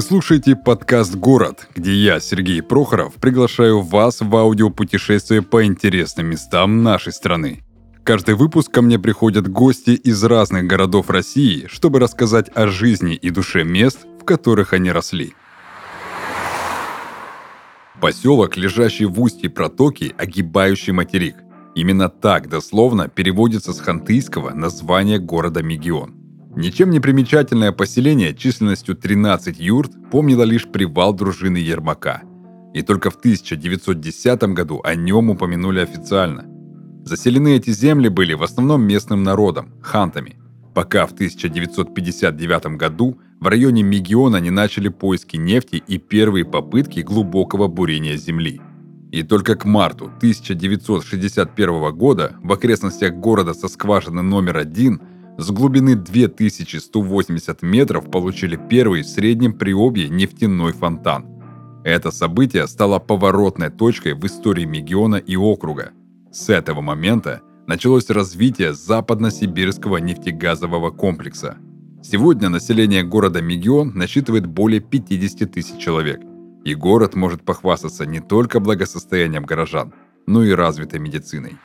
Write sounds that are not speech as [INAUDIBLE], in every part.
Вы слушаете подкаст «Город», где я, Сергей Прохоров, приглашаю вас в аудиопутешествие по интересным местам нашей страны. Каждый выпуск ко мне приходят гости из разных городов России, чтобы рассказать о жизни и душе мест, в которых они росли. Поселок, лежащий в устье протоки, огибающий материк. Именно так дословно переводится с хантыйского название города Мегион. Ничем не примечательное поселение численностью 13 юрт помнило лишь привал дружины Ермака. И только в 1910 году о нем упомянули официально. Заселены эти земли были в основном местным народом, хантами, пока в 1959 году в районе Мегиона не начали поиски нефти и первые попытки глубокого бурения земли. И только к марту 1961 года в окрестностях города со скважины номер один – с глубины 2180 метров получили первый в среднем приобье нефтяной фонтан. Это событие стало поворотной точкой в истории Мегиона и округа. С этого момента началось развитие западно-сибирского нефтегазового комплекса. Сегодня население города Мегион насчитывает более 50 тысяч человек. И город может похвастаться не только благосостоянием горожан, но и развитой медициной.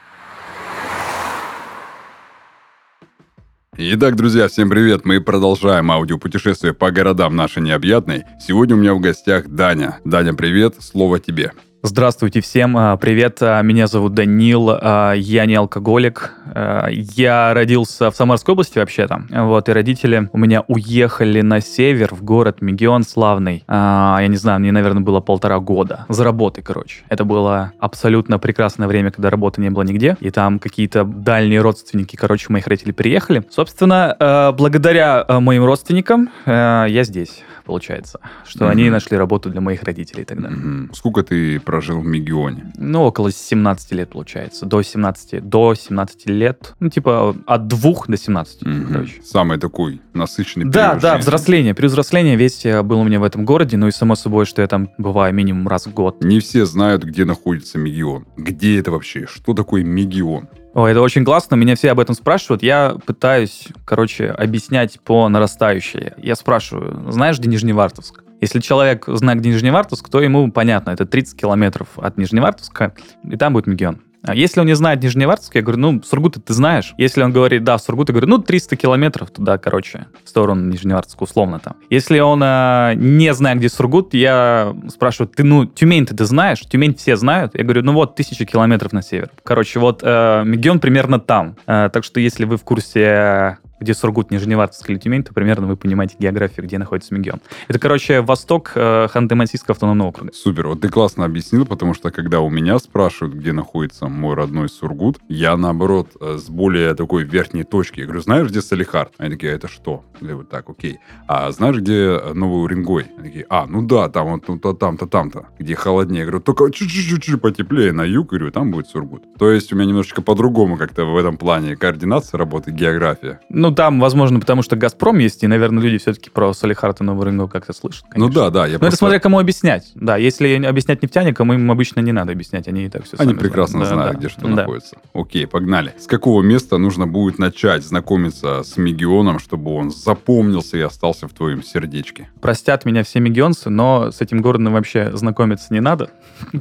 Итак, друзья, всем привет! Мы продолжаем аудиопутешествие по городам нашей необъятной. Сегодня у меня в гостях Даня. Даня, привет, слово тебе. Здравствуйте всем, а, привет, а, меня зовут Данил, а, я не алкоголик, я родился в Самарской области вообще-то, вот, и родители у меня уехали на север, в город Мегион Славный, я не знаю, мне, наверное, было полтора года, за работой, короче. Это было абсолютно прекрасное время, когда работы не было нигде, и там какие-то дальние родственники, короче, моих родителей приехали. Собственно, благодаря моим родственникам я здесь получается, что mm-hmm. они нашли работу для моих родителей тогда. Mm-hmm. Сколько ты прожил в Мегионе? Ну, около 17 лет, получается. До 17, до 17 лет. Ну, типа, от 2 до 17, mm-hmm. короче. Самый такой насыщенный Да, период да, жизни. взросление. При взрослении весь был у меня в этом городе, ну и само собой, что я там бываю минимум раз в год. Не все знают, где находится Мегион. Где это вообще? Что такое Мегион? Ой, это очень классно, меня все об этом спрашивают. Я пытаюсь, короче, объяснять по нарастающей. Я спрашиваю, знаешь, где Нижневартовск? Если человек знает, где Нижневартовск, то ему понятно, это 30 километров от Нижневартовска, и там будет Мегион. А если он не знает Нижневартовск, я говорю, ну, Сургут ты знаешь. Если он говорит, да, Сургут, я говорю, ну, 300 километров туда, короче, в сторону Нижневартовска, условно там. Если он э, не знает, где Сургут, я спрашиваю, ты, ну, Тюмень-то ты знаешь? Тюмень все знают? Я говорю, ну, вот, тысяча километров на север. Короче, вот э, Мегион примерно там. Э, так что, если вы в курсе где Сургут, Нижневартовск или Тюмень, то примерно вы понимаете географию, где находится Мегион. Это, короче, восток э, Ханты-Мансийского автономного округа. Супер, вот ты классно объяснил, потому что когда у меня спрашивают, где находится мой родной Сургут, я, наоборот, э, с более такой верхней точки. Я говорю, знаешь, где Салихард? Они такие, «А это что? Я вот так, окей. А знаешь, где Новый Уренгой? Они такие, а, ну да, там вот ну, там-то, там-то, где холоднее. Я говорю, только чуть-чуть потеплее на юг, говорю, там будет Сургут. То есть у меня немножечко по-другому как-то в этом плане координация работает, география. Ну, там, возможно, потому что «Газпром» есть, и, наверное, люди все-таки про Салихард и Новый Рынок как-то слышат. Конечно. Ну да, да. Я Но просто... это смотря кому объяснять. Да, если объяснять нефтяникам, им обычно не надо объяснять, они и так все Они прекрасно знают, да, где что да. находится. Окей, погнали. С какого места нужно будет начать знакомиться с Мегионом, чтобы он запомнился и остался в твоем сердечке? Простят меня все мегионцы, но с этим городом вообще знакомиться не надо.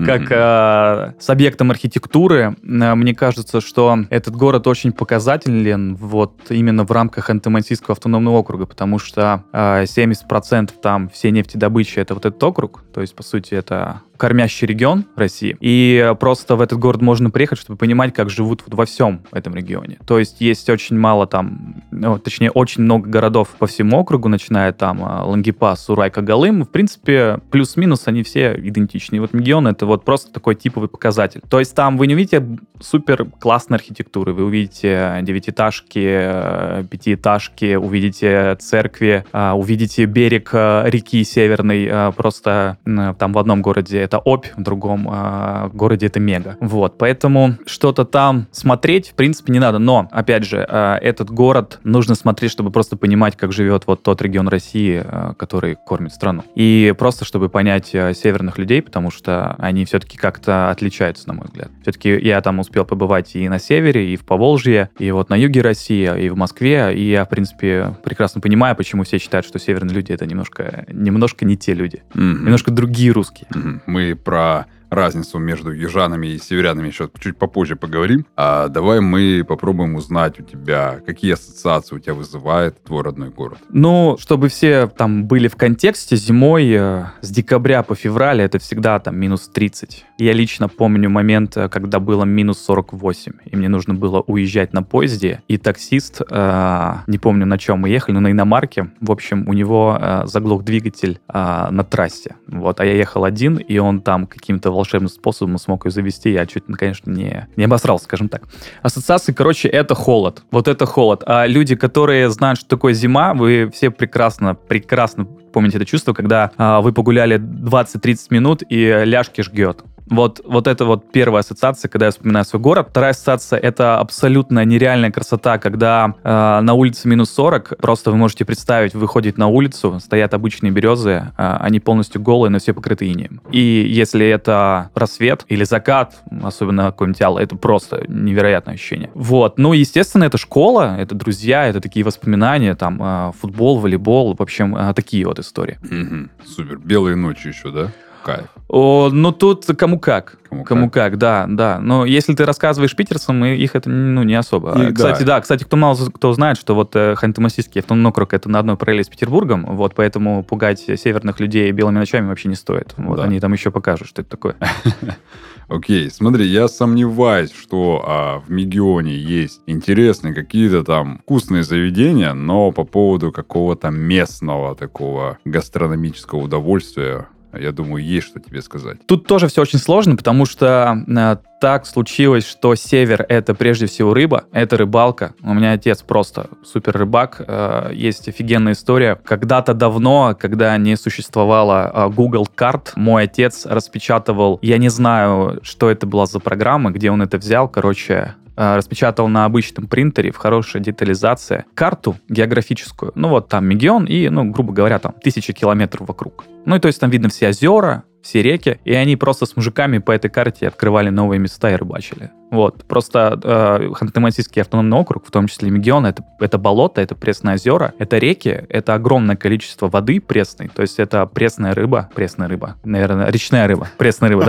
Как а, с объектом архитектуры, а, мне кажется, что этот город очень показателен вот именно в рамках Антимансийского автономного округа, потому что 70% а, там все нефтедобычи это вот этот округ, то есть, по сути, это кормящий регион России. И просто в этот город можно приехать, чтобы понимать, как живут вот во всем этом регионе. То есть есть очень мало там, ну, точнее, очень много городов по всему округу, начиная там а, Лангепас, Урай, Кагалым. В принципе, плюс-минус они все идентичны. И вот регион это вот просто такой типовый показатель. То есть там вы не увидите супер классной архитектуры, вы увидите девятиэтажки, пятиэтажки, увидите церкви, а, увидите берег а, реки Северной, просто там в одном городе это опь, в другом э, городе это мега. Вот, поэтому что-то там смотреть, в принципе, не надо. Но, опять же, э, этот город нужно смотреть, чтобы просто понимать, как живет вот тот регион России, э, который кормит страну. И просто, чтобы понять э, северных людей, потому что они все-таки как-то отличаются, на мой взгляд. Все-таки я там успел побывать и на севере, и в Поволжье, и вот на юге России, и в Москве, и я, в принципе, прекрасно понимаю, почему все считают, что северные люди — это немножко, немножко не те люди. Мгм. Немножко другие русские. Мгм. Мы про разницу между южанами и северянами еще чуть попозже поговорим. А давай мы попробуем узнать у тебя, какие ассоциации у тебя вызывает твой родной город. Ну, чтобы все там были в контексте, зимой э, с декабря по февраль это всегда там минус 30. Я лично помню момент, э, когда было минус 48, и мне нужно было уезжать на поезде, и таксист, э, не помню на чем мы ехали, но на иномарке, в общем, у него э, заглох двигатель э, на трассе. Вот, а я ехал один, и он там каким-то волшебным способом смог ее завести, я чуть, ну, конечно, не, не обосрался, скажем так. Ассоциации, короче, это холод. Вот это холод. А люди, которые знают, что такое зима, вы все прекрасно, прекрасно помните это чувство, когда а, вы погуляли 20-30 минут и ляжки жгет. Вот, вот это вот первая ассоциация, когда я вспоминаю свой город. Вторая ассоциация — это абсолютно нереальная красота, когда э, на улице минус 40, просто вы можете представить, вы на улицу, стоят обычные березы, э, они полностью голые, но все покрыты инеем. И если это рассвет или закат, особенно какой-нибудь Алла, это просто невероятное ощущение. Вот. Ну, естественно, это школа, это друзья, это такие воспоминания, там, э, футбол, волейбол, в общем, э, такие вот истории. Мгм. Супер. Белые ночи еще, да? Кайф. О, ну тут кому как. Кому Кому как, да, да. Но если ты рассказываешь питерцам, их это ну, не особо. И А, кстати, да. да. кстати, кто мало кто знает, что вот э, Ханты-Мансийский автономный это на одной параллели с Петербургом, вот поэтому пугать северных людей белыми ночами вообще не стоит. Вот Да. они там еще покажут, что это такое. [LAUGHS] Окей, смотри, я сомневаюсь, что а, в Мегионе есть интересные какие-то там вкусные заведения, но по поводу какого-то местного такого гастрономического удовольствия, я думаю, есть что тебе сказать. Тут тоже все очень сложно, потому что э, так случилось, что север это прежде всего рыба, это рыбалка. У меня отец просто супер рыбак. Э, есть офигенная история. Когда-то давно, когда не существовало э, Google карт, мой отец распечатывал, я не знаю, что это была за программа, где он это взял, короче, распечатал на обычном принтере в хорошей детализации карту географическую. Ну вот там Мегион и, ну, грубо говоря, там тысячи километров вокруг. Ну и то есть там видно все озера, все реки, и они просто с мужиками по этой карте открывали новые места и рыбачили. Вот, просто э, Ханты-Мансийский автономный округ, в том числе Мегион, это, это болото, это пресные озера, это реки, это огромное количество воды пресной, то есть это пресная рыба, пресная рыба, наверное, речная рыба, пресная рыба,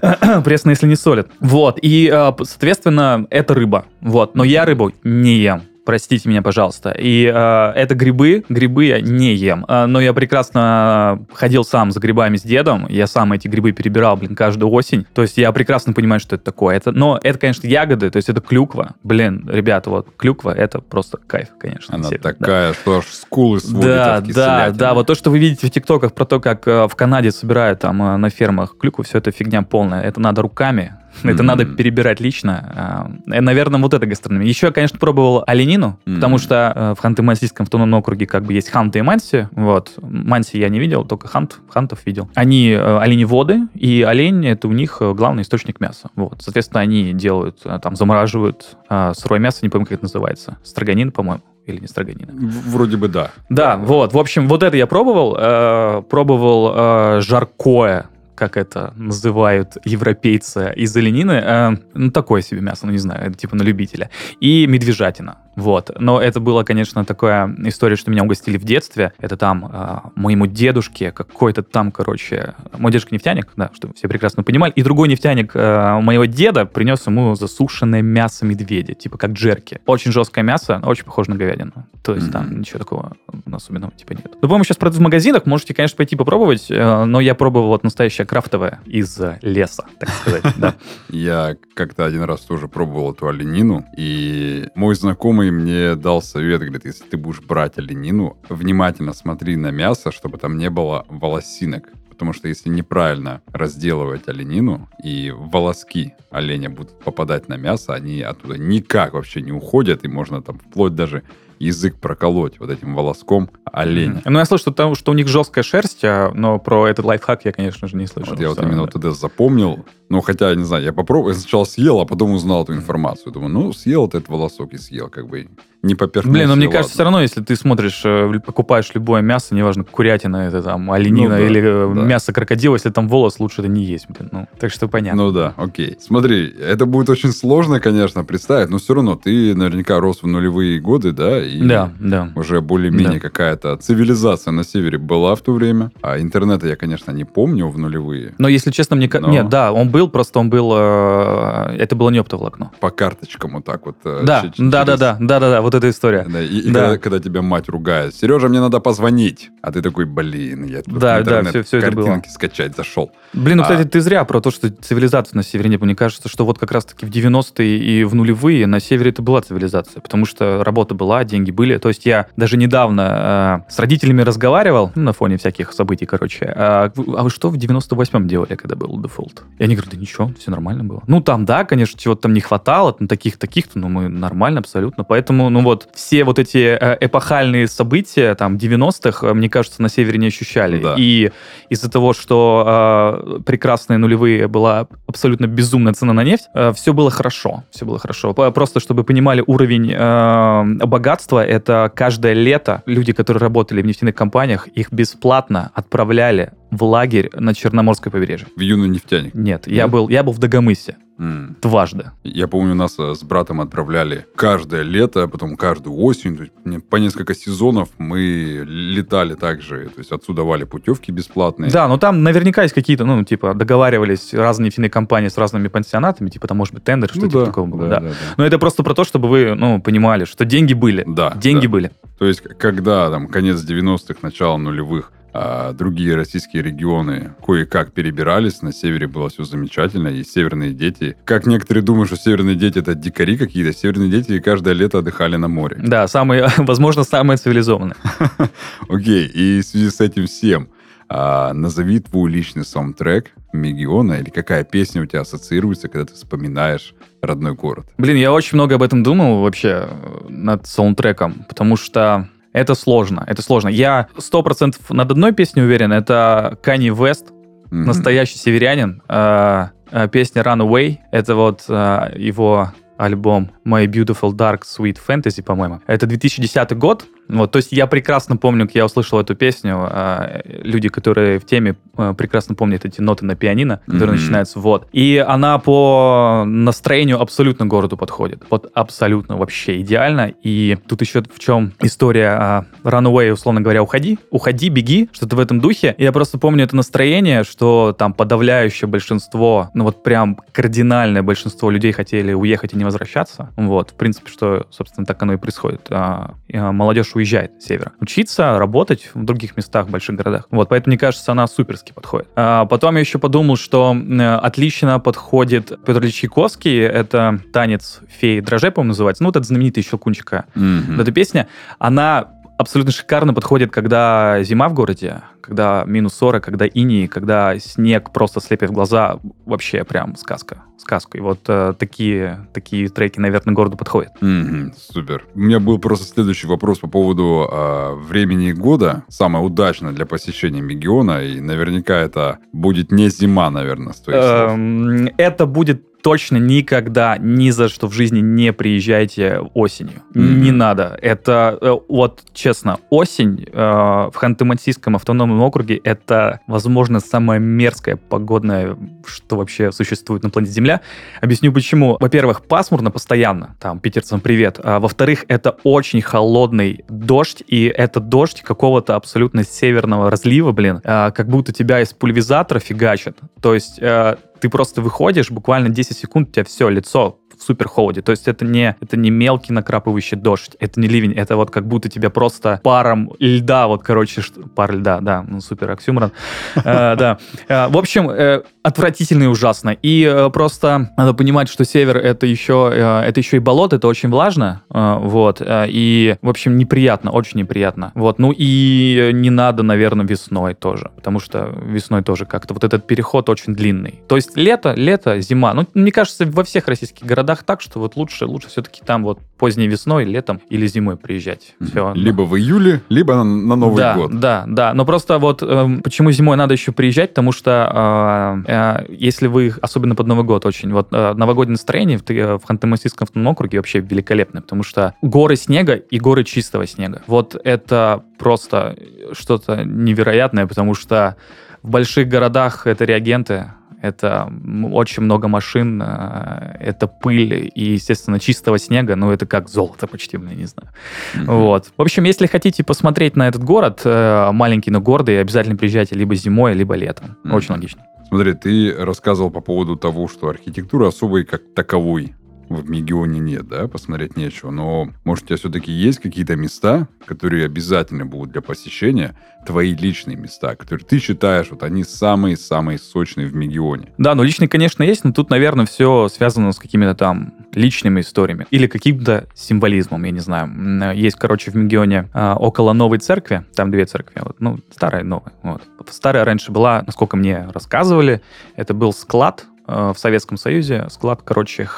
да. [LAUGHS] Пресная, если не солит. Вот, и, э, соответственно, это рыба, вот, но я рыбу не ем. Простите меня, пожалуйста. И э, это грибы. Грибы я не ем. Э, но я прекрасно ходил сам за грибами с дедом. Я сам эти грибы перебирал, блин, каждую осень. То есть я прекрасно понимаю, что это такое. Это, но это, конечно, ягоды, то есть это клюква. Блин, ребята, вот клюква это просто кайф, конечно. Она Все- да. такая, что аж скулы сводит Да, от да, да. Вот то, что вы видите в ТикТоках про то, как э, в Канаде собирают там э, на фермах клюкву, все это фигня полная. Это надо руками. Это Мгм. надо перебирать лично. Э, Наверное, вот это гастрономия. Еще я, конечно, пробовал оленину, Мгм. потому что э, в Ханты-Мансийском автономном округе как бы есть ханты и манси. Вот. Манси я не видел, только хант, хантов видел. Они э, оленеводы, и олень — это у них э, главный источник мяса. Вот. Соответственно, они делают, там, замораживают сырое мясо, не помню, как это называется. Строганин, по-моему, или не строганин. В- Вроде бы да. Да, вот, в общем, вот это я пробовал. э, пробовал э, жаркое, как это называют европейцы из оленины. Э, ну, такое себе мясо, ну, не знаю, это типа на любителя. И медвежатина. Вот. Но это была, конечно, такая история, что меня угостили в детстве. Это там э, моему дедушке какой-то там, короче... Мой дедушка нефтяник, да, чтобы все прекрасно понимали. И другой нефтяник э, моего деда принес ему засушенное мясо медведя, типа как джерки. Очень жесткое мясо, очень похоже на говядину. То есть там Мгм. ничего такого особенного типа нет. Ну, по-моему, сейчас продают в магазинах, можете, конечно, пойти попробовать, э, но я пробовал вот настоящее крафтовое из э, леса, так сказать, да. [LAUGHS] Я как-то один раз тоже пробовал эту оленину, и мой знакомый мне дал совет, говорит, если ты будешь брать оленину, внимательно смотри на мясо, чтобы там не было волосинок. Потому что если неправильно разделывать оленину, и волоски оленя будут попадать на мясо, они оттуда никак вообще не уходят, и можно там вплоть даже язык проколоть вот этим волоском оленя. Ну, я слышал, что, там, что у них жесткая шерсть, а, но про этот лайфхак я, конечно же, не слышал. Вот я вот именно вот тогда запомнил. Ну, хотя, не знаю, я попробовал, я сначала съел, а потом узнал эту информацию. Думаю, ну, съел этот волосок и съел, как бы не поперхнулся. Блин, ну мне и кажется, все ладно. равно, если ты смотришь, э, покупаешь любое мясо, неважно, курятина, это там, оленина Ну да, или э, да. мясо крокодила, если там волос, лучше это не есть, блин. Ну, так что понятно. Ну да, окей. Смотри, это будет очень сложно, конечно, представить, но все равно ты наверняка рос в нулевые годы, да? И да, да. Уже более-менее Да. какая-то цивилизация на севере была в то время. А интернета я, конечно, не помню в нулевые. Но, если честно, мне... Но- Нет, да, он был, просто он был... э, Это было не оптоволокно. По карточкам вот так вот. э, Да, ч- да, да, через- да, да, да, да, вот эта история. Да, и и Да. Когда, когда тебя мать ругает, Сережа, мне надо позвонить. А ты такой, блин, я тут Да, в да, интернет всё- всё это было. картинки скачать зашел. Блин, ну, А- кстати, ты зря про то, что цивилизация на севере не было. Мне кажется, что вот как раз-таки в 90-е и в нулевые на севере это была цивилизация, потому что работа была, деньги были. То есть я даже недавно э, с родителями разговаривал ну, на фоне всяких событий, короче. А, а вы что в 98-м делали, когда был дефолт? И они говорят, да ничего, все нормально было. Ну, там, да, конечно, чего-то там не хватало, там таких, таких-то, но мы нормально абсолютно. Поэтому, ну вот, все вот эти э, эпохальные события, там, 90-х, э, мне кажется, на севере не ощущали. Да. И из-за того, что э, прекрасные нулевые была абсолютно безумная цена на нефть, все было хорошо. Все было хорошо. Просто чтобы понимали уровень э, богатства, это каждое лето люди, которые работали в нефтяных компаниях, их бесплатно отправляли в лагерь на Черноморское побережье. В юный нефтяник. Нет, я был, я был в Дагомысе М. дважды. Я помню, нас э, с братом отправляли каждое лето, а потом каждую осень, то есть по несколько сезонов мы летали также, то есть отсюда давали путевки бесплатные. Да, но там наверняка есть какие-то, ну, типа, договаривались разные нефтяные компании с разными пансионатами, типа, там, может быть, тендер, Ну что-то типа да, такого было. да, да. да, да. Но это просто про то, чтобы вы, ну, понимали, что деньги были. Да, Деньги да. были. То есть, когда там конец 90-х, начало нулевых, а, другие российские регионы кое-как перебирались, на севере было все замечательно, и северные дети... Как некоторые думают, что северные дети это дикари какие-то, северные дети каждое лето отдыхали на море. Да, самые, [LAUGHS] возможно, самые цивилизованные. [LAUGHS] Окей, и в связи с этим всем, а, назови твой личный саундтрек Мегиона, или какая песня у тебя ассоциируется, когда ты вспоминаешь родной город? Блин, я очень много об этом думал вообще э, над саундтреком, потому что это сложно, это сложно. Я сто процентов над одной песней уверен, это Kanye West, Мгм. настоящий северянин. Э, э, Песня Runaway, это вот э, его альбом My Beautiful Dark Sweet Fantasy, по-моему. Это 2010 год. Вот, то есть я прекрасно помню, как я услышал эту песню. э, Люди, которые в теме, э, прекрасно помнят эти ноты на пианино, которые Мгм. начинаются вот. И она по настроению абсолютно городу подходит. Вот абсолютно вообще идеально. И тут еще в чем история а, Runaway, условно говоря, уходи, уходи, беги, что-то в этом духе. И я просто помню это настроение, что там подавляющее большинство, ну вот прям кардинальное большинство людей хотели уехать и не возвращаться. Вот, в принципе, что, собственно, так оно и происходит. А, а, молодежь уезжает с севера. Учиться, работать в других местах, в больших городах. Вот, поэтому, мне кажется, она суперски подходит. А, потом я еще подумал, что отлично подходит Петр Ильич Чайковский. Это танец феи дрожжей, по-моему, называется. Ну, вот это знаменитый щелкунчика вот эта песня, она абсолютно шикарно подходит, когда зима в городе, когда минус 40, когда иней, когда снег просто слепит в глаза. Вообще прям сказка. Сказка. И вот э, такие, такие треки, наверное, городу подходят. Мгм, супер. У меня был просто следующий вопрос по поводу а, времени года. Самое удачное для посещения Мегиона. И наверняка это будет не зима, наверное, с твоих слов. Эм, Это будет точно никогда, ни за что в жизни не приезжайте осенью. Мгм. Не надо. Это, э, вот честно, осень э, в Ханты-Мансийском автономном округе это, возможно, самая мерзкая погодная, что вообще существует на планете Земля. Объясню почему. Во-первых, пасмурно постоянно, там, питерцам привет. А во-вторых, это очень холодный дождь, и это дождь какого-то абсолютно северного разлива, блин, а, как будто тебя из пульверизатора фигачат. То есть э, ты просто выходишь, буквально 10 секунд, у тебя все, лицо в супер холоде. То есть это не, это не мелкий накрапывающий дождь, это не ливень, это вот как будто тебя просто паром льда, вот, короче, пар льда, да, ну, супер оксюморон. Э, Да. Э, В общем, э, отвратительно и ужасно. И просто надо понимать, что север это еще, это еще и болото, это очень влажно, вот, и, в общем, неприятно, очень неприятно. Вот, ну и не надо, наверное, весной тоже, потому что весной тоже как-то вот этот переход очень длинный. То есть лето, лето, зима. Ну, мне кажется, во всех российских городах городах так, что вот лучше, лучше все-таки там вот поздней весной, летом или зимой приезжать. Все. Либо в июле, либо на, на Новый да, год. Да, да. Но просто вот э, почему зимой надо еще приезжать, потому что э, э, если вы, особенно под Новый год очень, вот э, новогоднее настроение в, в Ханты-Мансийском округе вообще великолепное, потому что горы снега и горы чистого снега. Вот это просто что-то невероятное, потому что в больших городах это реагенты, это очень много машин, э, это пыль и, естественно, чистого снега, ну, это как золото почти, я не знаю. Mm-hmm. Вот. В общем, если хотите посмотреть на этот город, э, маленький, но гордый, обязательно приезжайте либо зимой, либо летом. Mm-hmm. Очень логично. Смотри, ты рассказывал по поводу того, что архитектура особой как таковой в Мегионе нет, да, посмотреть нечего. Но, может, у тебя все-таки есть какие-то места, которые обязательно будут для посещения, твои личные места, которые ты считаешь, вот они самые-самые сочные в Мегионе? Да, ну личные, конечно, есть, но тут, наверное, все связано с какими-то там личными историями или каким-то символизмом, я не знаю. Есть, короче, в Мегионе а, около новой церкви, там две церкви, вот, ну, старая и новая. Вот. Старая раньше была, насколько мне рассказывали, это был склад Э, в Советском Союзе склад, короче,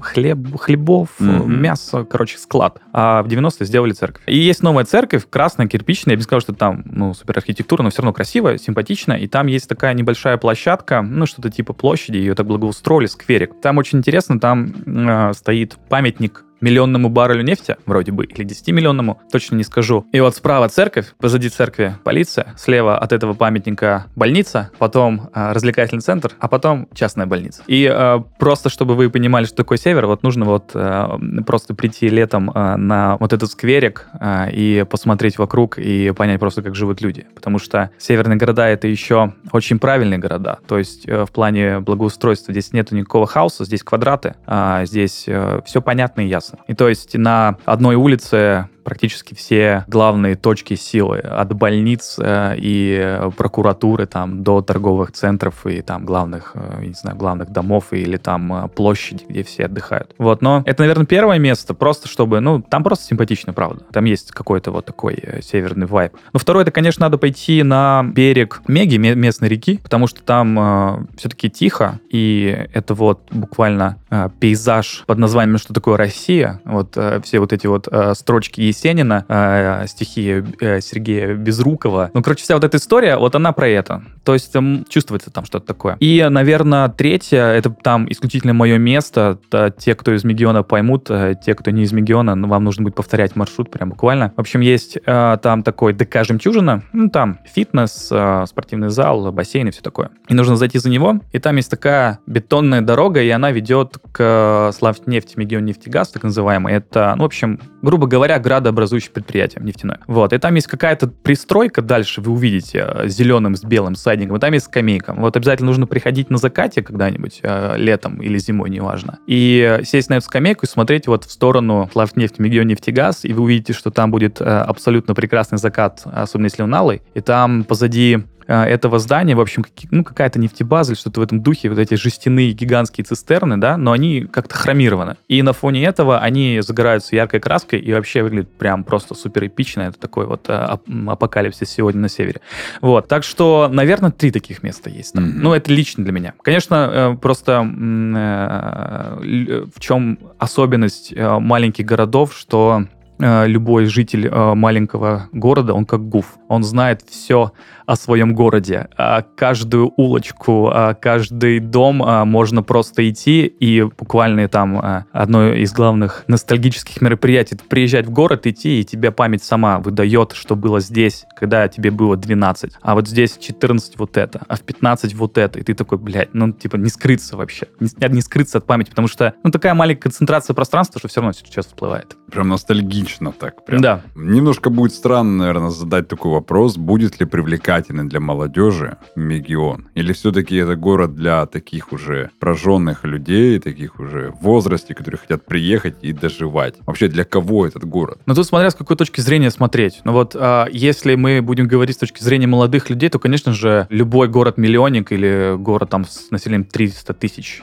хлеб, хлебов, mm-hmm. мясо, короче, склад. А в 90-е сделали церковь. И есть новая церковь, красная, кирпичная. Я бы сказал, что там, ну, супер архитектура, но все равно красиво, симпатично. И там есть такая небольшая площадка, ну, что-то типа площади, ее так благоустроили, скверик. Там очень интересно, там э, стоит памятник миллионному баррелю нефти, вроде бы, или 10-миллионному, точно не скажу. И вот справа церковь, позади церкви полиция, слева от этого памятника больница, потом э, развлекательный центр, а потом частная больница. И э, просто, чтобы вы понимали, что такое север, вот нужно вот э, просто прийти летом э, на вот этот скверик э, и посмотреть вокруг и понять просто, как живут люди. Потому что северные города — это еще очень правильные города. То есть э, в плане благоустройства здесь нету никакого хаоса, здесь квадраты, э, здесь э, все понятно и ясно. И то есть на одной улице практически все главные точки силы, от больниц э, и прокуратуры там до торговых центров и там главных, э, не знаю, главных домов или там э, площади, где все отдыхают. Вот, но это, наверное, первое место, просто чтобы, ну, там просто симпатично, правда. Там есть какой-то вот такой э, северный вайб. Но второе, это, конечно, надо пойти на берег Меги, местной реки, потому что там э, все-таки тихо, и это вот буквально э, пейзаж под названием «Что такое Россия?». Вот э, все вот эти вот э, строчки Есенина, э, стихи э, Сергея Безрукова. Ну, короче, вся вот эта история, вот она про это. То есть там чувствуется там что-то такое. И, наверное, третье, это там исключительно мое место. Это те, кто из Мегиона поймут, э, те, кто не из Мегиона, ну, вам нужно будет повторять маршрут прям буквально. В общем, есть э, там такой ДК «Жемчужина», ну, там фитнес, э, спортивный зал, бассейн и все такое. И нужно зайти за него, и там есть такая бетонная дорога, и она ведет к Славнефти, Мегион нефтегаз, так называемый. Это, ну, в общем, грубо говоря, градообразующее предприятие нефтяное. Вот, и там есть какая-то пристройка дальше, вы увидите, э, зеленым с белым сайдингом, и там есть скамейка. Вот обязательно нужно приходить на закате когда-нибудь, э, летом или зимой, неважно, и сесть на эту скамейку и смотреть вот в сторону Славнефть, Мегион нефтегаз, и вы увидите, что там будет э, абсолютно прекрасный закат, особенно если он алый, и там позади этого здания, в общем, ну, какая-то нефтебаза или что-то в этом духе, вот эти жестяные гигантские цистерны, да, но они как-то хромированы. И на фоне этого они загораются яркой краской и вообще выглядят прям просто супер эпично. Это такой вот а, апокалипсис сегодня на севере. Вот, так что, наверное, три таких места есть там. Mm-hmm. Ну, это лично для меня. Конечно, э, просто э, в чем особенность э, маленьких городов, что любой житель маленького города, он как гуф. Он знает все о своем городе. А каждую улочку, каждый дом можно просто идти и буквально там одно из главных ностальгических мероприятий приезжать в город, идти, и тебе память сама выдает, что было здесь, когда тебе было 12. А вот здесь 14 вот это, а в 15 вот это. И ты такой, блядь, ну типа не скрыться вообще. Не, не скрыться от памяти, потому что ну такая маленькая концентрация пространства, что все равно сейчас всплывает. Прям ностальгично так. Прям. Да. Немножко будет странно, наверное, задать такой вопрос, будет ли привлекательный для молодежи Мегион? Или все-таки это город для таких уже прожженных людей, таких уже в возрасте, которые хотят приехать и доживать? Вообще, для кого этот город? Ну, тут смотря с какой точки зрения смотреть. Ну вот, а, если мы будем говорить с точки зрения молодых людей, то, конечно же, любой город-миллионник или город там с населением 300 тысяч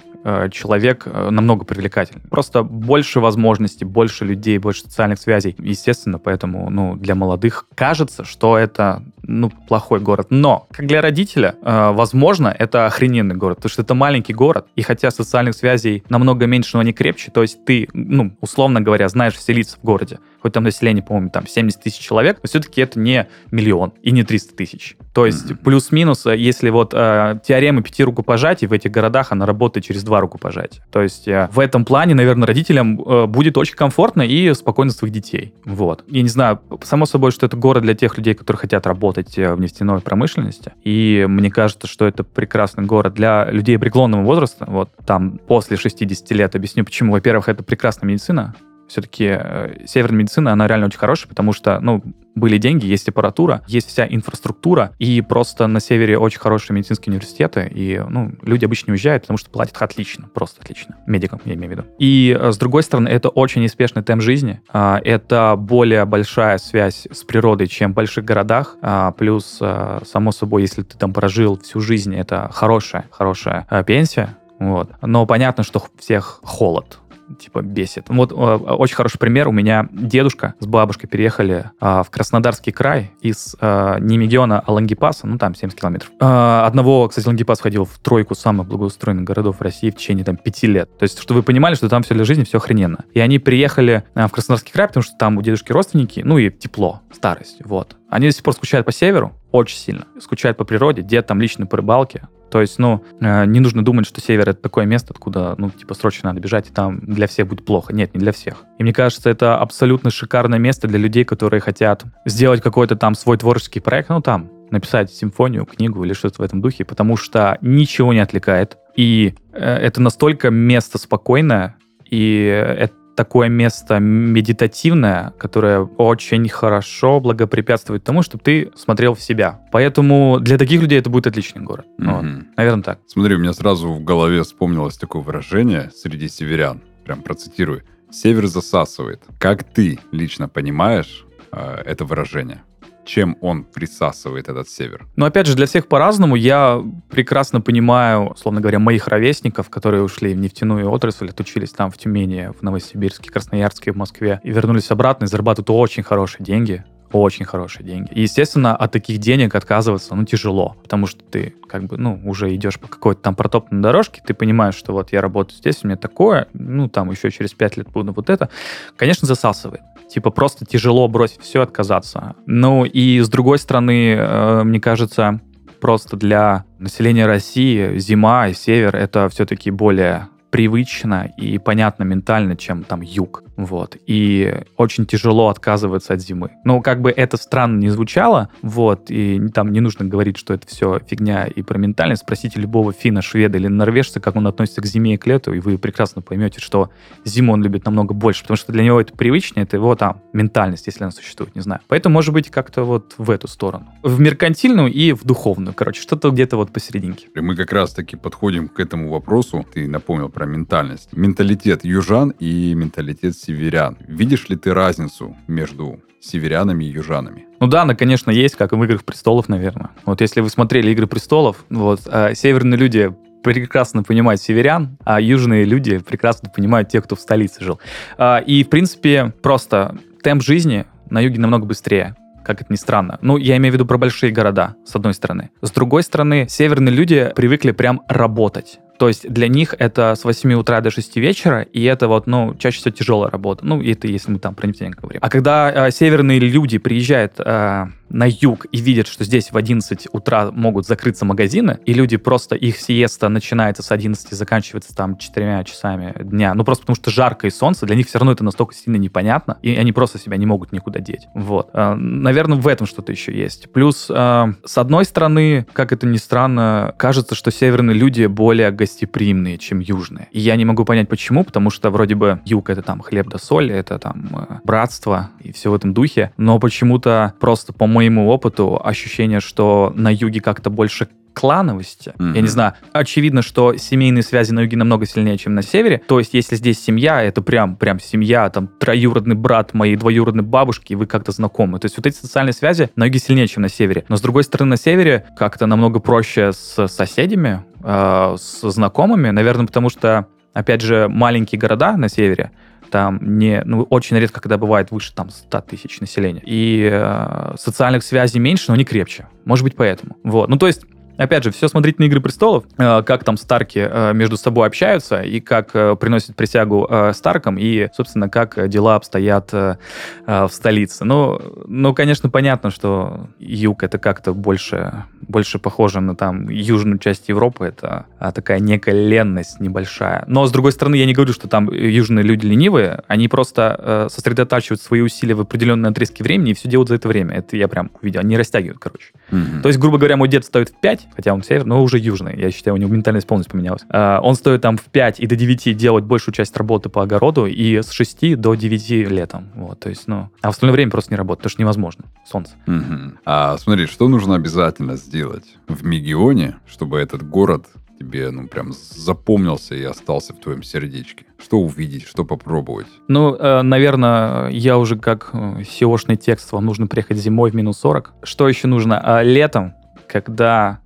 человек э, намного привлекательный. Просто больше возможностей, больше людей, больше социальных связей. Естественно, поэтому ну, для молодых кажется, что это ну, плохой город. Но, как для родителя, э, возможно, это охрененный город, потому что это маленький город, и хотя социальных связей намного меньше, но они крепче, то есть ты, ну, условно говоря, знаешь все лица в городе, хоть там население, по-моему, там 70 тысяч человек, но все-таки это не миллион и не 300 тысяч. То есть mm-hmm. плюс-минус, э, если вот э, теорема пяти рукопожатий в этих городах, она работает через два рукопожатия. То есть э, в этом плане, наверное, родителям э, будет очень комфортно и спокойно своих детей. Вот. Я не знаю, само собой, что это город для тех людей, которые хотят работать э, в нефтяной промышленности. И мне кажется, что это прекрасный город для людей преклонного возраста. Вот там после 60 лет объясню, почему. Во-первых, это прекрасная медицина все-таки э, северная медицина, она реально очень хорошая, потому что, ну, были деньги, есть аппаратура, есть вся инфраструктура, и просто на севере очень хорошие медицинские университеты, и, ну, люди обычно уезжают, потому что платят отлично, просто отлично, медикам, я имею в виду. И, э, с другой стороны, это очень неспешный темп жизни, а, это более большая связь с природой, чем в больших городах, а, плюс, э, само собой, если ты там прожил всю жизнь, это хорошая, хорошая пенсия, вот. Но понятно, что всех холод, типа бесит. Вот э, очень хороший пример. У меня дедушка с бабушкой переехали э, в Краснодарский край из э, а Лангипаса, ну там 70 километров. Э, одного, кстати, Лангипас входил в тройку самых благоустроенных городов России в течение там пяти лет. То есть, чтобы вы понимали, что там все для жизни, все охрененно. И они приехали э, в Краснодарский край, потому что там у дедушки родственники, ну и тепло, старость, вот. Они до сих пор скучают по северу, очень сильно. Скучают по природе, дед там лично по рыбалке, то есть, ну, э, не нужно думать, что север это такое место, откуда, ну, типа, срочно надо бежать, и там для всех будет плохо. Нет, не для всех. И мне кажется, это абсолютно шикарное место для людей, которые хотят сделать какой-то там свой творческий проект, ну, там, написать симфонию, книгу или что-то в этом духе, потому что ничего не отвлекает. И э, это настолько место спокойное, и это такое место медитативное, которое очень хорошо благопрепятствует тому, чтобы ты смотрел в себя. Поэтому для таких людей это будет отличный город. Mm-hmm. Вот. Наверное, так. Смотри, у меня сразу в голове вспомнилось такое выражение среди северян. Прям процитирую. «Север засасывает». Как ты лично понимаешь э, это выражение? Чем он присасывает этот север. Но опять же, для всех по-разному. Я прекрасно понимаю, словно говоря, моих ровесников, которые ушли в нефтяную отрасль, отучились там в Тюмени, в Новосибирске, Красноярске, в Москве, и вернулись обратно и зарабатывают очень хорошие деньги очень хорошие деньги. И, естественно, от таких денег отказываться, ну, тяжело, потому что ты, как бы, ну, уже идешь по какой-то там протоптанной дорожке, ты понимаешь, что вот я работаю здесь, у меня такое, ну, там еще через пять лет буду вот это. Конечно, засасывает. Типа просто тяжело бросить все, отказаться. Ну, и с другой стороны, э, мне кажется, просто для населения России зима и север это все-таки более привычно и понятно ментально, чем там юг. Вот. И очень тяжело отказываться от зимы. Ну, как бы это странно не звучало, вот, и там не нужно говорить, что это все фигня и про ментальность. Спросите любого финна, шведа или норвежца, как он относится к зиме и к лету, и вы прекрасно поймете, что зиму он любит намного больше, потому что для него это привычнее, это его там ментальность, если она существует, не знаю. Поэтому, может быть, как-то вот в эту сторону. В меркантильную и в духовную, короче, что-то где-то вот посерединке. И мы как раз-таки подходим к этому вопросу. Ты напомнил про ментальность. Менталитет южан и менталитет северян. Видишь ли ты разницу между северянами и южанами? Ну да, она, конечно, есть, как и в «Играх престолов», наверное. Вот если вы смотрели «Игры престолов», вот, э, северные люди прекрасно понимают северян, а южные люди прекрасно понимают тех, кто в столице жил. А, и, в принципе, просто темп жизни на юге намного быстрее как это ни странно. Ну, я имею в виду про большие города, с одной стороны. С другой стороны, северные люди привыкли прям работать. То есть для них это с 8 утра до 6 вечера, и это вот, ну, чаще всего тяжелая работа. Ну, это если мы там про нефтяник говорим. А когда э, северные люди приезжают э, на юг и видят, что здесь в 11 утра могут закрыться магазины, и люди просто, их сиеста начинается с 11 и заканчивается там 4 часами дня, ну, просто потому что жарко и солнце, для них все равно это настолько сильно непонятно, и они просто себя не могут никуда деть. Вот. Э, наверное, в этом что-то еще есть. Плюс, э, с одной стороны, как это ни странно, кажется, что северные люди более гостеприимные, чем южные. И я не могу понять, почему, потому что вроде бы юг — это там хлеб да соль, это там э, братство и все в этом духе, но почему-то просто, по моему опыту, ощущение, что на юге как-то больше клановости. Mm-hmm. Я не знаю, очевидно, что семейные связи на юге намного сильнее, чем на севере. То есть, если здесь семья, это прям, прям семья, там, троюродный брат моей двоюродной бабушки, и вы как-то знакомы. То есть, вот эти социальные связи на юге сильнее, чем на севере. Но, с другой стороны, на севере как-то намного проще с соседями, э, с знакомыми. Наверное, потому что, опять же, маленькие города на севере, там не, ну, очень редко, когда бывает выше там 100 тысяч населения. И э, социальных связей меньше, но они крепче. Может быть, поэтому. Вот. Ну, то есть, Опять же, все смотреть на «Игры престолов», э, как там Старки э, между собой общаются, и как э, приносят присягу Старкам, и, собственно, как дела обстоят в столице. Ну, ну, конечно, понятно, что юг — это как-то больше, больше похоже на там южную часть Европы, это такая некая ленность небольшая. Но, с другой стороны, я не говорю, что там южные люди ленивые, они просто сосредотачивают свои усилия в определенные отрезки времени и все делают за это время. Это я прям увидел. Они растягивают, короче. Mm-hmm. То есть, грубо говоря, мой дед стоит в 5, хотя он север, но уже южный. Я считаю, у него ментальность полностью поменялась. А, он стоит там в 5 и до 9 делать большую часть работы по огороду, и с 6 до 9 летом. Вот, то есть, ну, а в остальное время просто не работает, потому что невозможно. Солнце. Угу. А смотри, что нужно обязательно сделать в Мегионе, чтобы этот город тебе, ну, прям запомнился и остался в твоем сердечке? Что увидеть, что попробовать? Ну, э, наверное, я уже как э, SEO-шный текст, вам нужно приехать зимой в минус 40. Что еще нужно? А, летом, когда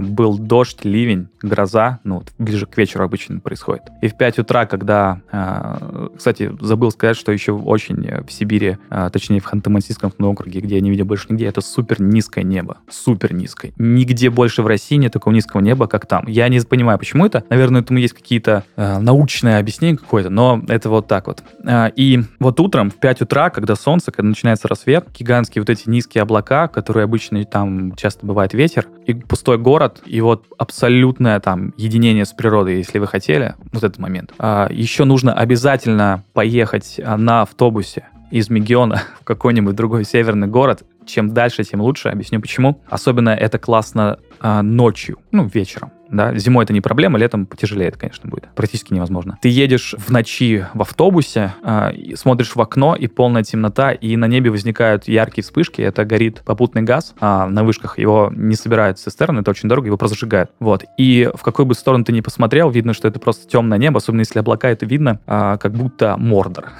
был дождь, ливень, гроза, ну, вот ближе к вечеру обычно происходит. И в 5 утра, когда, а, кстати, забыл сказать, что еще очень в Сибири, а, точнее в Ханты-Мансийском округе, где я не видел больше нигде, это супер низкое небо, супер низкое. Нигде больше в России нет такого низкого неба, как там. Я не понимаю, почему это. Наверное, этому есть какие-то а, научное объяснение какое-то, но это вот так вот. А, и вот утром в 5 утра, когда солнце, когда начинается рассвет, гигантские вот эти низкие облака, которые обычно там часто бывает ветер, и пустой город, и вот абсолютное там единение с природой, если вы хотели, вот этот момент. А, еще нужно обязательно поехать а, на автобусе из Мегиона [LAUGHS] в какой-нибудь другой северный город. Чем дальше, тем лучше. Объясню почему. Особенно это классно а, ночью, ну, вечером. Да? Зимой это не проблема, летом потяжелее это, конечно, будет. Практически невозможно. Ты едешь в ночи в автобусе, э, смотришь в окно, и полная темнота, и на небе возникают яркие вспышки. Это горит попутный газ а на вышках. Его не собирают цистерны, это очень дорого, его просто сжигают. Вот. И в какой бы сторону ты ни посмотрел, видно, что это просто темное небо, особенно если облака, это видно, а, как будто Мордор.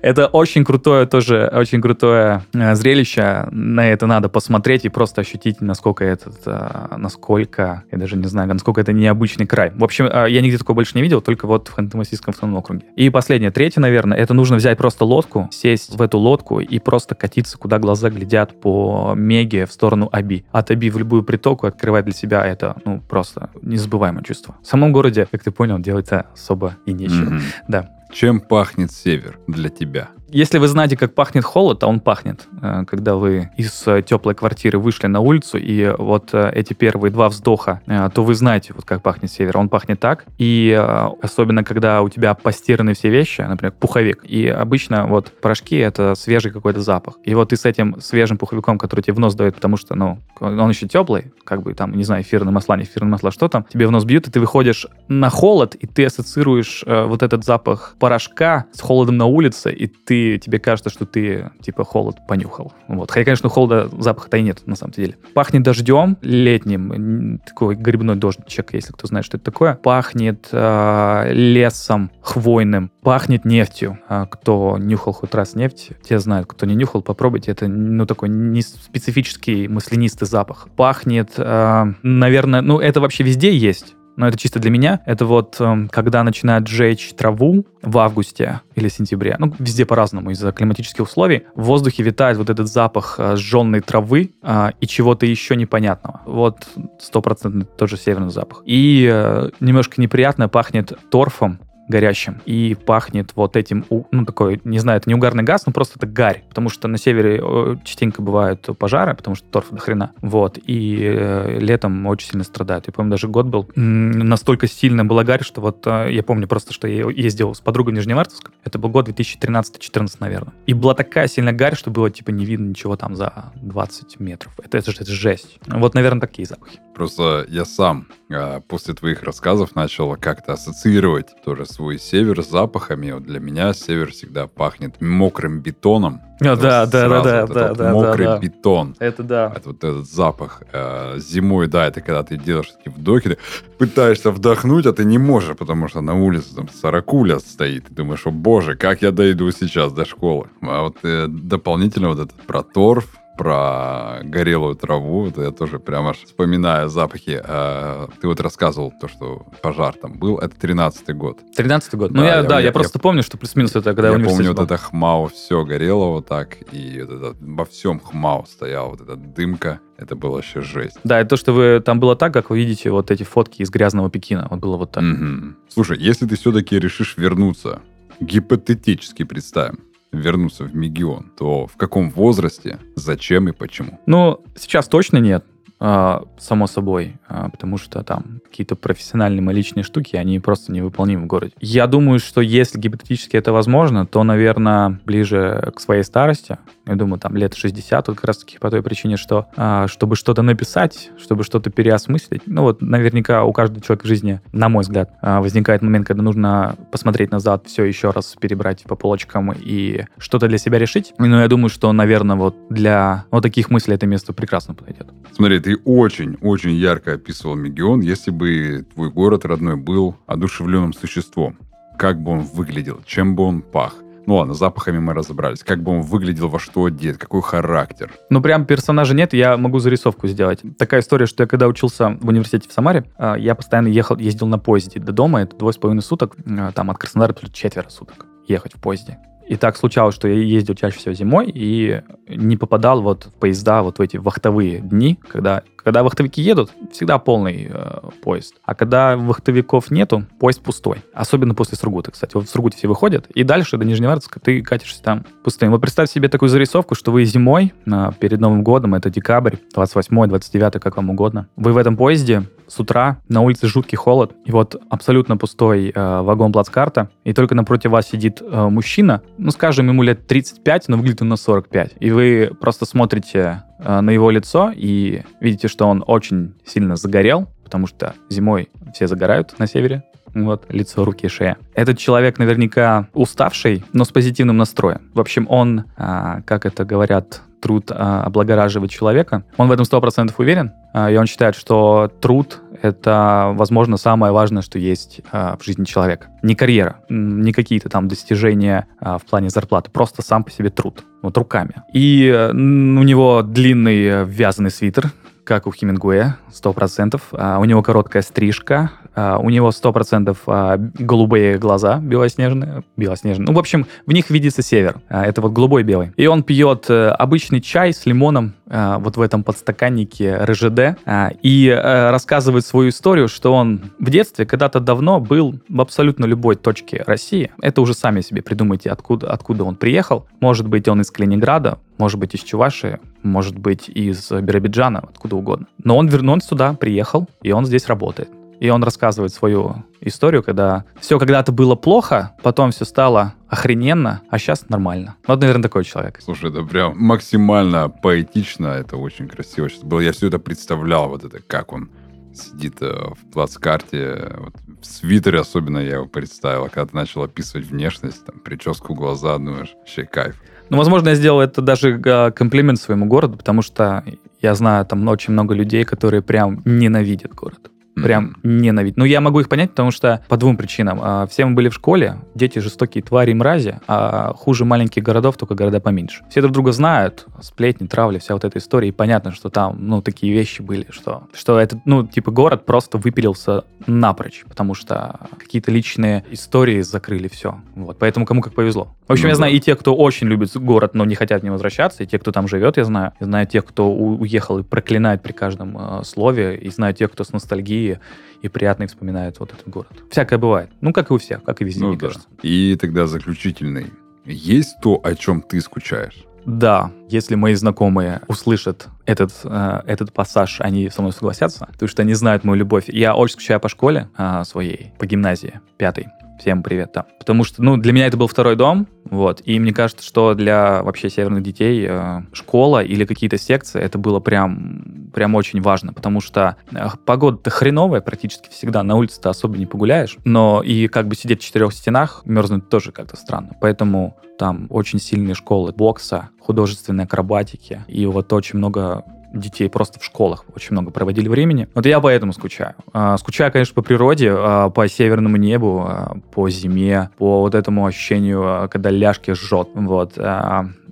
Это очень крутое тоже, очень крутое э, зрелище. На это надо посмотреть и просто ощутить, насколько этот, э, насколько, я даже не знаю, насколько это необычный край. В общем, э, я нигде такого больше не видел, только вот в Ханты-Мансийском автономном округе. И последнее, третье, наверное, это нужно взять просто лодку, сесть в эту лодку и просто катиться, куда глаза глядят по Меге в сторону Аби. От Аби в любую притоку открывать для себя это, ну, просто незабываемое чувство. В самом городе, как ты понял, делать-то особо и нечего. Mm-hmm. Да. Чем пахнет север для тебя? Если вы знаете, как пахнет холод, а он пахнет, э, когда вы из э, теплой квартиры вышли на улицу, и вот э, эти первые два вздоха, то вы знаете, вот как пахнет север. Он пахнет так. И особенно, когда у тебя постираны все вещи, например, пуховик. И обычно вот порошки — это свежий какой-то запах. И вот ты с этим свежим пуховиком, который тебе в нос дает, потому что, ну, он еще теплый, как бы там, не знаю, эфирное масла, не эфирное масла, что там, тебе в нос бьют, и ты выходишь на холод, и ты ассоциируешь вот этот запах порошка с холодом на улице, и ты тебе кажется, что ты, типа, холод понюхал. Вот. Хотя, конечно, холода запаха-то и нет, на самом деле. Пахнет дождем летним, такой грибной дождичек, если кто знает, что это такое. Пахнет э, лесом хвойным. Пахнет нефтью. А кто нюхал хоть раз нефть, те знают. Кто не нюхал, попробуйте. Это, ну, такой не специфический маслянистый запах. Пахнет, э, наверное, ну, это вообще везде есть но это чисто для меня. Это вот э, когда начинают жечь траву в августе или сентябре, ну, везде по-разному из-за климатических условий, в воздухе витает вот этот запах э, сжженной травы э, и чего-то еще непонятного. Вот стопроцентный тоже северный запах. И э, немножко неприятно пахнет торфом, горящим. И пахнет вот этим, ну, такой, не знаю, это не угарный газ, но просто это гарь. Потому что на севере э, частенько бывают пожары, потому что торф до хрена. Вот. И э, летом очень сильно страдают. Я помню, даже год был, настолько сильно была гарь, что вот э, я помню просто, что я ездил с подругой в Нижневартовск. Это был год 2013-2014, наверное. И была такая сильная гарь, что было, типа, не видно ничего там за 20 метров. Это, это, это жесть. Вот, наверное, такие запахи. Просто я сам э, после твоих рассказов начал как-то ассоциировать тоже свой север с запахами. Вот для меня север всегда пахнет мокрым бетоном. Ну, да, да, да, да, вот да, да, мокрый да, бетон. Это да. Это вот этот запах. Э, зимой, да, это когда ты делаешь такие вдохи, ты пытаешься вдохнуть, а ты не можешь, потому что на улице там сорокуля стоит. Ты думаешь, о боже, как я дойду сейчас до школы. А вот э, дополнительно вот этот про торф, про горелую траву, это я тоже прямо аж вспоминаю запахи. А, ты вот рассказывал то, что пожар там был, это 13-й год. 13-й год. Ну, я, да, я, я просто я, помню, что плюс-минус это когда я Я помню, вот это хмао все горело вот так, и вот это, во всем хмао стояла вот эта дымка. Это было вообще жесть. Да, и то, что вы там было так, как вы видите вот эти фотки из грязного Пекина. Вот было вот так. Угу. Слушай, если ты все-таки решишь вернуться, гипотетически представим, вернуться в Мегион, то в каком возрасте, зачем и почему? Ну, сейчас точно нет. А, само собой, а, потому что там какие-то профессиональные мои личные штуки, они просто невыполнимы в городе. Я думаю, что если гипотетически это возможно, то, наверное, ближе к своей старости, я думаю, там лет 60, вот как раз таки по той причине, что а, чтобы что-то написать, чтобы что-то переосмыслить, ну вот наверняка у каждого человека в жизни, на мой взгляд, возникает момент, когда нужно посмотреть назад, все еще раз перебрать по полочкам и что-то для себя решить. Но я думаю, что, наверное, вот для вот таких мыслей это место прекрасно подойдет. Смотри, ты очень-очень ярко описывал Мегион, если бы твой город родной был одушевленным существом. Как бы он выглядел, чем бы он пах. Ну ладно, запахами мы разобрались. Как бы он выглядел, во что одет, какой характер. Ну прям персонажа нет, я могу зарисовку сделать. Такая история, что я когда учился в университете в Самаре, а, я постоянно ехал, ездил на поезде до дома, это двое с половиной суток, а, там от Краснодара четверо суток ехать в поезде. И так случалось, что я ездил чаще всего зимой и не попадал вот в поезда вот в эти вахтовые дни, когда, когда вахтовики едут, всегда полный э, поезд. А когда вахтовиков нету, поезд пустой. Особенно после Сургута, кстати. Вот в Сургуте все выходят, и дальше до Нижневартовска ты катишься там пустым. Вот представь себе такую зарисовку, что вы зимой, э, перед Новым годом, это декабрь, 28 29 как вам угодно, вы в этом поезде с утра, на улице жуткий холод, и вот абсолютно пустой э, вагон плацкарта, и только напротив вас сидит э, мужчина, ну, скажем, ему лет 35, но выглядит он на 45. И вы просто смотрите на его лицо и видите, что он очень сильно загорел, потому что зимой все загорают на севере, вот, лицо, руки, шея. Этот человек наверняка уставший, но с позитивным настроем. В общем, он, а, как это говорят труд а, облагораживает человека. Он в этом 100% уверен, а, и он считает, что труд — это, возможно, самое важное, что есть а, в жизни человека. Не карьера, не какие-то там достижения а, в плане зарплаты, просто сам по себе труд, вот руками. И э, у него длинный э, вязаный свитер, как у Хемингуэя, 100%. А, у него короткая стрижка, у него 100% а, голубые глаза белоснежные. белоснежные. Ну, в общем, в них видится север. Это вот голубой-белый. И он пьет а, обычный чай с лимоном вот в этом подстаканнике РЖД а, и а, рассказывает свою историю, что он в детстве когда-то давно был в абсолютно любой точке России. Это уже сами себе придумайте, откуда, откуда он приехал. Может быть, он из Калининграда, может быть, из Чувашии, может быть, из Биробиджана, откуда угодно. Но он вернулся сюда, приехал, и он здесь работает. И он рассказывает свою историю, когда все когда-то было плохо, потом все стало охрененно, а сейчас нормально. Вот, наверное, такой человек. Слушай, это прям максимально поэтично, это очень красиво сейчас было. Я все это представлял, вот это, как он сидит э, в плацкарте, вот, в свитере особенно я его представил, а когда ты начал описывать внешность, там, прическу, глаза, думаешь, вообще кайф. Ну, возможно, я сделал это даже а, комплимент своему городу, потому что я знаю там очень много людей, которые прям ненавидят город. Прям mm-hmm. ненавидеть. Ну, я могу их понять, потому что по двум причинам. А, все мы были в школе, дети жестокие твари и мрази, а хуже маленьких городов только города поменьше. Все друг друга знают, сплетни, травли, вся вот эта история, и понятно, что там, ну, такие вещи были, что, что этот, ну, типа, город просто выпилился напрочь, потому что какие-то личные истории закрыли все. Вот, поэтому кому как повезло. В общем, ну, я знаю и тех, кто очень любит город, но не хотят в него возвращаться, и тех, кто там живет, я знаю. Я знаю тех, кто уехал и проклинает при каждом э, слове, и знаю тех, кто с ностальгией и приятно вспоминает вот этот город. Всякое бывает. Ну, как и у всех, как и везде, ну, мне да. кажется. И тогда заключительный. Есть то, о чем ты скучаешь? Да, если мои знакомые услышат этот, э, этот пассаж, они со мной согласятся, потому что они знают мою любовь. Я очень скучаю по школе э, своей, по гимназии, пятой. Всем привет там. Потому что, ну, для меня это был второй дом, вот, и мне кажется, что для вообще северных детей э, школа или какие-то секции, это было прям, прям очень важно, потому что э, погода-то хреновая практически всегда, на улице ты особо не погуляешь, но и как бы сидеть в четырех стенах, мерзнуть тоже как-то странно. Поэтому там очень сильные школы бокса, художественной акробатики, и вот очень много детей просто в школах очень много проводили времени. Вот я поэтому скучаю. А, скучаю, конечно, по природе, а, по северному небу, а, по зиме, по вот этому ощущению, когда ляжки жжет. Вот.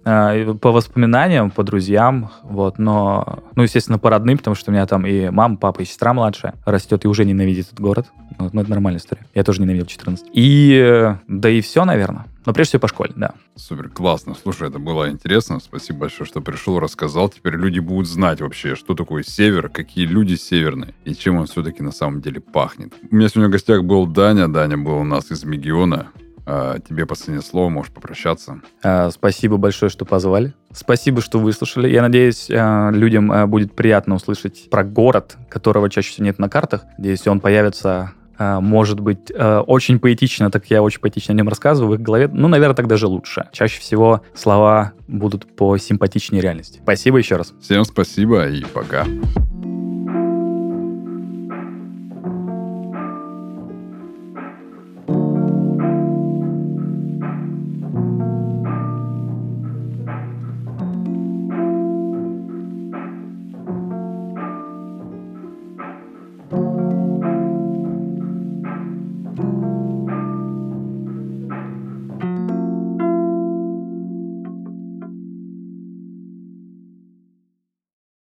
Э, по воспоминаниям, по друзьям, вот, но, ну, естественно, по родным, потому что у меня там и мама, папа, и сестра младшая растет и уже ненавидит этот город. Ну, ну это нормальная история. Я тоже ненавидел 14. И, да и все, наверное. Но прежде всего по школе, да. Супер, классно. Слушай, это было интересно. Спасибо большое, что пришел, рассказал. Теперь люди будут знать вообще, что такое север, какие люди северные и чем он все-таки на самом деле пахнет. У меня сегодня в гостях был Даня. Даня был у нас из Мегиона. А, тебе последнее слово, можешь попрощаться. А, спасибо большое, что позвали. Спасибо, что выслушали. Я надеюсь, а, людям будет приятно услышать про город, которого чаще всего нет на картах. Надеюсь, он появится может быть очень поэтично, так я очень поэтично о нем рассказываю в их голове. Ну, наверное, так даже лучше. Чаще всего слова будут по симпатичнее реальности. Спасибо еще раз. Всем спасибо и пока.